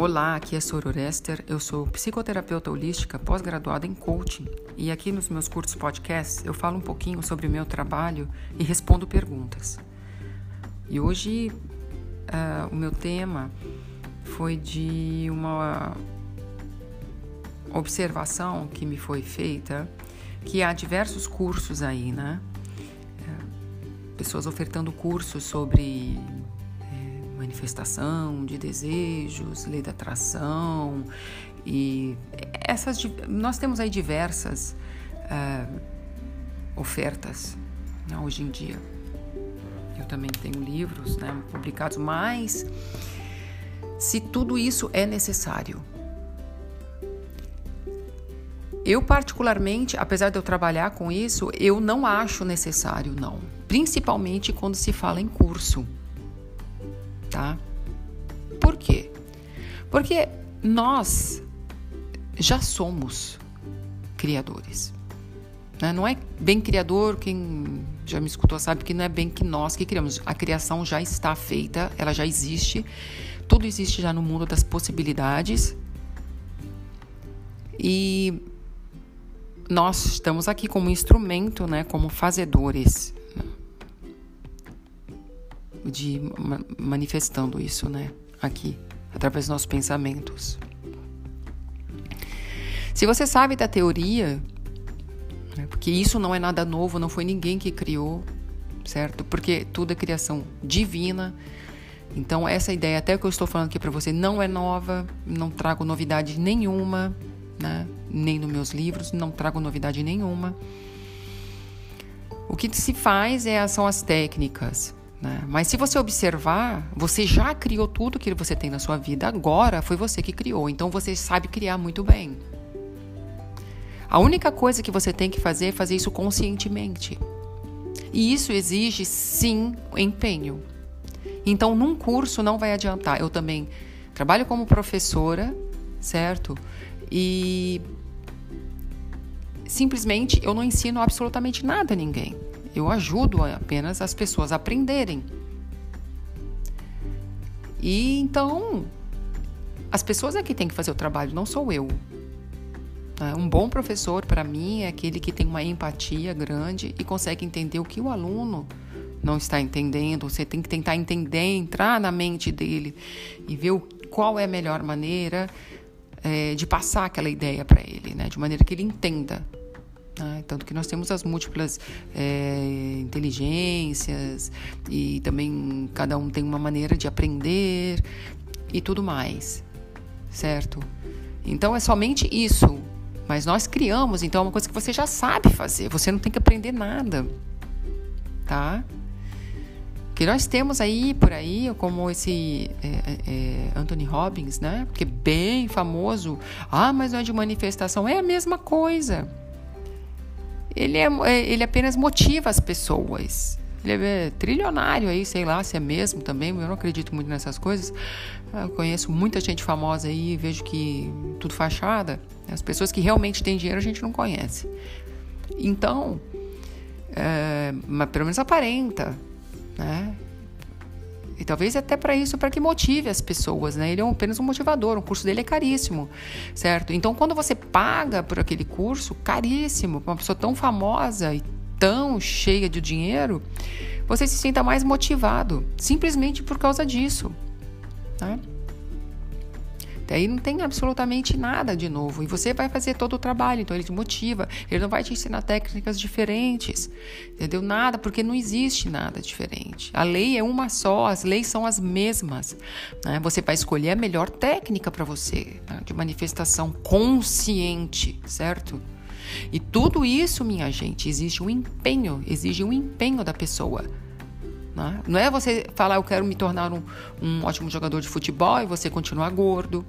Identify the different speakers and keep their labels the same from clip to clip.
Speaker 1: Olá, aqui é Soro Orester, eu sou psicoterapeuta holística pós-graduada em coaching e aqui nos meus cursos podcasts eu falo um pouquinho sobre o meu trabalho e respondo perguntas. E hoje uh, o meu tema foi de uma observação que me foi feita, que há diversos cursos aí, né? Uh, pessoas ofertando cursos sobre manifestação de desejos, lei da atração e essas nós temos aí diversas uh, ofertas né, hoje em dia. Eu também tenho livros né, publicados, mas se tudo isso é necessário. Eu, particularmente, apesar de eu trabalhar com isso, eu não acho necessário, não. Principalmente quando se fala em curso tá? Por quê? Porque nós já somos criadores. Né? Não é bem criador, quem já me escutou sabe que não é bem que nós que criamos. A criação já está feita, ela já existe, tudo existe já no mundo das possibilidades. E nós estamos aqui como instrumento, né, como fazedores de manifestando isso, né? Aqui, através dos nossos pensamentos. Se você sabe da teoria, né, porque isso não é nada novo, não foi ninguém que criou, certo? Porque tudo é criação divina. Então, essa ideia, até que eu estou falando aqui para você, não é nova, não trago novidade nenhuma, né? Nem nos meus livros, não trago novidade nenhuma. O que se faz é, são as técnicas, né? Mas se você observar, você já criou tudo que você tem na sua vida, agora foi você que criou, então você sabe criar muito bem. A única coisa que você tem que fazer é fazer isso conscientemente. E isso exige, sim, empenho. Então, num curso não vai adiantar. Eu também trabalho como professora, certo? E simplesmente eu não ensino absolutamente nada a ninguém. Eu ajudo apenas as pessoas a aprenderem. E então, as pessoas é que têm que fazer o trabalho, não sou eu. Né? Um bom professor, para mim, é aquele que tem uma empatia grande e consegue entender o que o aluno não está entendendo. Você tem que tentar entender, entrar na mente dele e ver qual é a melhor maneira é, de passar aquela ideia para ele, né? de maneira que ele entenda né? Tanto que nós temos as múltiplas é, inteligências e também cada um tem uma maneira de aprender e tudo mais, certo? Então é somente isso. Mas nós criamos, então é uma coisa que você já sabe fazer, você não tem que aprender nada, tá? que nós temos aí por aí, como esse é, é, Anthony Robbins, né? Que é bem famoso. Ah, mas não é de manifestação. É a mesma coisa ele, é, é, ele apenas motiva as pessoas. Ele é trilionário aí, sei lá se é mesmo também, eu não acredito muito nessas coisas. Eu conheço muita gente famosa aí, vejo que tudo fachada. As pessoas que realmente têm dinheiro a gente não conhece. Então, é, mas pelo menos aparenta, né? E talvez até para isso, para que motive as pessoas, né? Ele é apenas um motivador, o curso dele é caríssimo, certo? Então, quando você paga por aquele curso, caríssimo, para uma pessoa tão famosa e tão cheia de dinheiro, você se sinta mais motivado, simplesmente por causa disso, tá? Daí não tem absolutamente nada de novo. E você vai fazer todo o trabalho. Então ele te motiva. Ele não vai te ensinar técnicas diferentes. Entendeu? Nada, porque não existe nada diferente. A lei é uma só, as leis são as mesmas. Né? Você vai escolher a melhor técnica para você, né? de manifestação consciente, certo? E tudo isso, minha gente, existe um empenho, exige um empenho da pessoa. Né? Não é você falar, eu quero me tornar um, um ótimo jogador de futebol e você continuar gordo,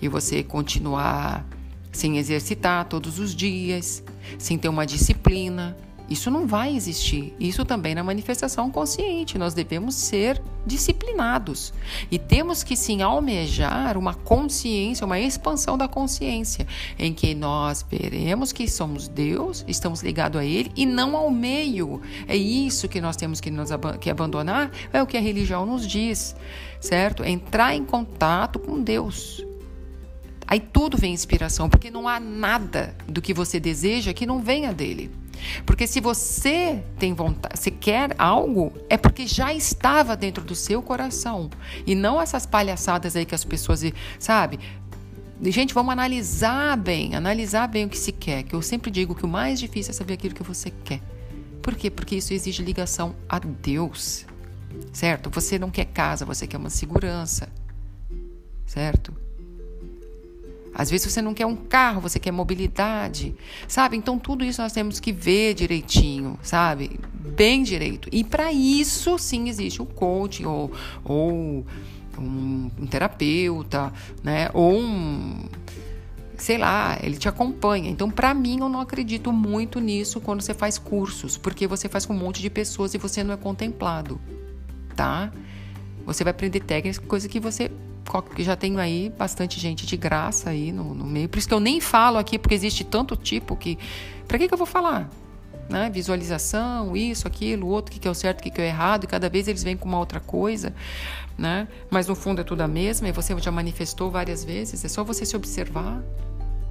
Speaker 1: e você continuar sem exercitar todos os dias, sem ter uma disciplina, isso não vai existir. Isso também na manifestação consciente. Nós devemos ser disciplinados. E temos que sim almejar uma consciência, uma expansão da consciência, em que nós veremos que somos Deus, estamos ligados a Ele e não ao meio. É isso que nós temos que, nos ab que abandonar, é o que a religião nos diz, certo? Entrar em contato com Deus Aí tudo vem inspiração, porque não há nada do que você deseja que não venha dele. Porque se você tem vontade, se quer algo, é porque já estava dentro do seu coração. E não essas palhaçadas aí que as pessoas, sabe? Gente, vamos analisar bem, analisar bem o que se quer. Que eu sempre digo que o mais difícil é saber aquilo que você quer. Por quê? Porque isso exige ligação a Deus. Certo? Você não quer casa, você quer uma segurança. Certo? Às vezes você não quer um carro, você quer mobilidade, sabe? Então tudo isso nós temos que ver direitinho, sabe? Bem direito. E para isso sim existe um coach ou, ou um, um terapeuta, né? Ou um sei lá, ele te acompanha. Então, para mim, eu não acredito muito nisso quando você faz cursos, porque você faz com um monte de pessoas e você não é contemplado, tá? Você vai aprender técnicas, coisa que você já tenho aí bastante gente de graça aí no, no, meio. Por isso que eu nem falo aqui, porque existe tanto tipo que. Para que, que eu vou falar? Né? Visualização, isso, aquilo, outro, o que, que é o certo, o que, que é o errado, e cada vez eles vêm com uma outra coisa, né? Mas no fundo é tudo a mesma, e você já manifestou várias vezes, é só você se observar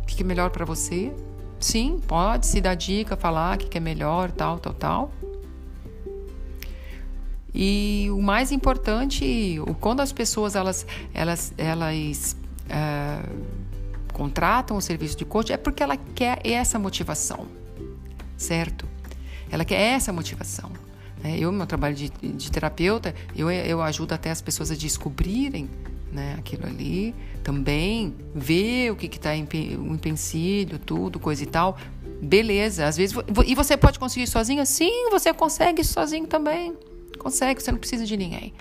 Speaker 1: o que, é melhor para você. Sim, pode se dar dica, falar o que, que é melhor, tal, tal, tal. E o mais importante, quando as pessoas elas, elas, elas é, contratam o serviço de coach, é porque ela quer essa motivação, certo? Ela quer essa motivação. Né? Eu, no meu trabalho de, de terapeuta, eu, eu ajudo até as pessoas a descobrirem né, aquilo ali, também ver o que está o empecilho, tudo, coisa e tal. Beleza, às vezes. E você pode conseguir sozinho? Sim, você consegue sozinho também. Consegue, você não precisa de ninguém,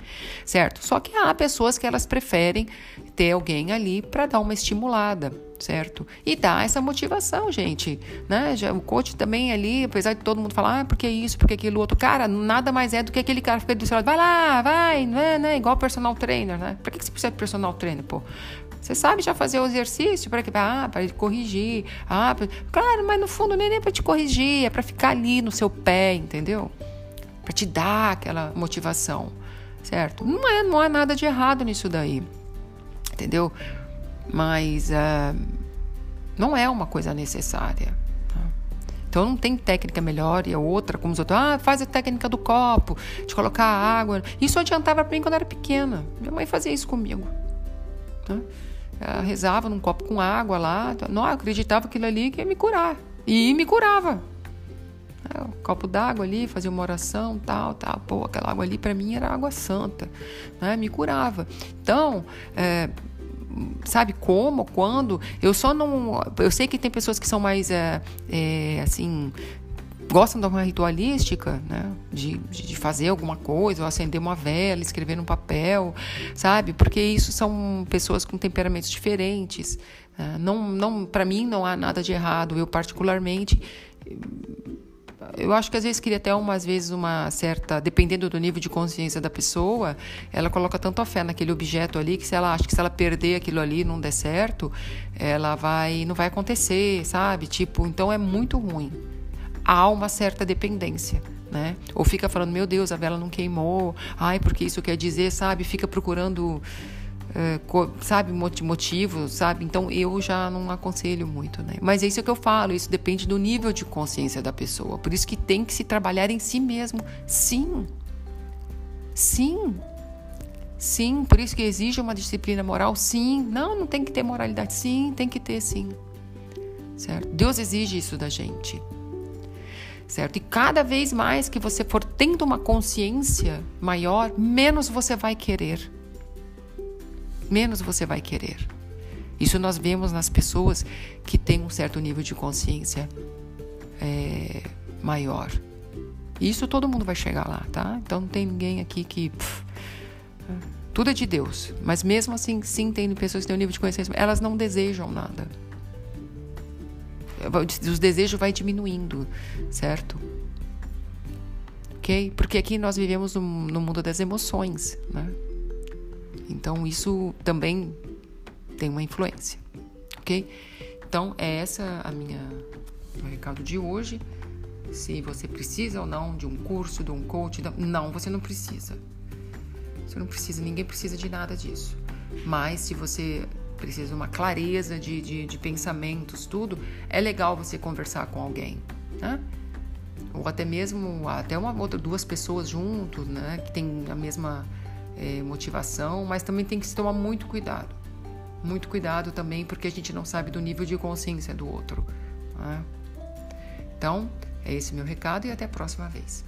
Speaker 1: certo? Só que há pessoas que elas preferem ter alguém ali para dar uma estimulada, certo? E dar essa motivação, gente, né? Já, o coach também ali, apesar de todo mundo falar, ah, porque isso, porque aquilo outro, cara, nada mais é do que aquele cara que fica do seu lado, vai lá, vai, né, né? Igual personal trainer, né? Pra que você precisa de personal trainer, pô? Você sabe já fazer o exercício para que ah, para corrigir. Ah, pra... claro, mas no fundo nem é para te corrigir, é para ficar ali no seu pé, entendeu? Para te dar aquela motivação, certo? Não é, não há nada de errado nisso daí, entendeu? Mas uh, não é uma coisa necessária. Tá? Então não tem técnica melhor e a outra, como os outros, ah, faz a técnica do copo, de colocar água. Isso adiantava para mim quando era pequena. Minha mãe fazia isso comigo. Tá? Ela rezava num copo com água lá. Não, eu acreditava que aquilo ali ia me curar. E me curava. Copo d'água ali, fazia uma oração, tal, tal. Pô, aquela água ali para mim era água santa, né? Me curava. Então, é, sabe como, quando? Eu só não. Eu sei que tem pessoas que são mais, é, é, assim, gostam de uma ritualística, né? De, de fazer alguma coisa, ou acender uma vela, escrever num papel, sabe? Porque isso são pessoas com temperamentos diferentes. Né? Não, não, para mim não há nada de errado. Eu particularmente eu acho que às vezes queria até umas vezes uma certa, dependendo do nível de consciência da pessoa, ela coloca tanto a fé naquele objeto ali que se ela acha que se ela perder aquilo ali não der certo, ela vai, não vai acontecer, sabe? Tipo, então é muito ruim. Há uma certa dependência. Né? Ou fica falando, meu Deus, a vela não queimou, ai, porque isso quer dizer, sabe? Fica procurando é, sabe, motivo, sabe? Então eu já não aconselho muito, né? Mas é isso que eu falo, isso depende do nível de consciência da pessoa. Por isso que tem que se trabalhar em si mesmo. Sim. Sim. Sim, por isso que exige uma disciplina moral, sim. Não, não tem que ter moralidade, sim, tem que ter, sim. Certo? Deus exige isso da gente. Certo? E cada vez mais que você for tendo uma consciência maior, menos você vai querer menos você vai querer. Isso nós vemos nas pessoas que têm um certo nível de consciência é, maior. Isso todo mundo vai chegar lá, tá? Então não tem ninguém aqui que. Pff, tudo é de Deus. Mas mesmo assim, sim, tem pessoas que têm um nível de consciência, elas não desejam nada. Os desejos vai diminuindo, certo? Ok? Porque aqui nós vivemos no, no mundo das emoções, né? Então isso também tem uma influência, ok? Então é essa a minha o recado de hoje. Se você precisa ou não de um curso, de um coach, não, você não precisa. Você não precisa, ninguém precisa de nada disso. Mas se você precisa de uma clareza de, de, de pensamentos, tudo, é legal você conversar com alguém, né? Ou até mesmo até uma outra duas pessoas juntos, né? Que tem a mesma é, motivação, mas também tem que se tomar muito cuidado, muito cuidado também porque a gente não sabe do nível de consciência do outro. Né? Então é esse meu recado e até a próxima vez.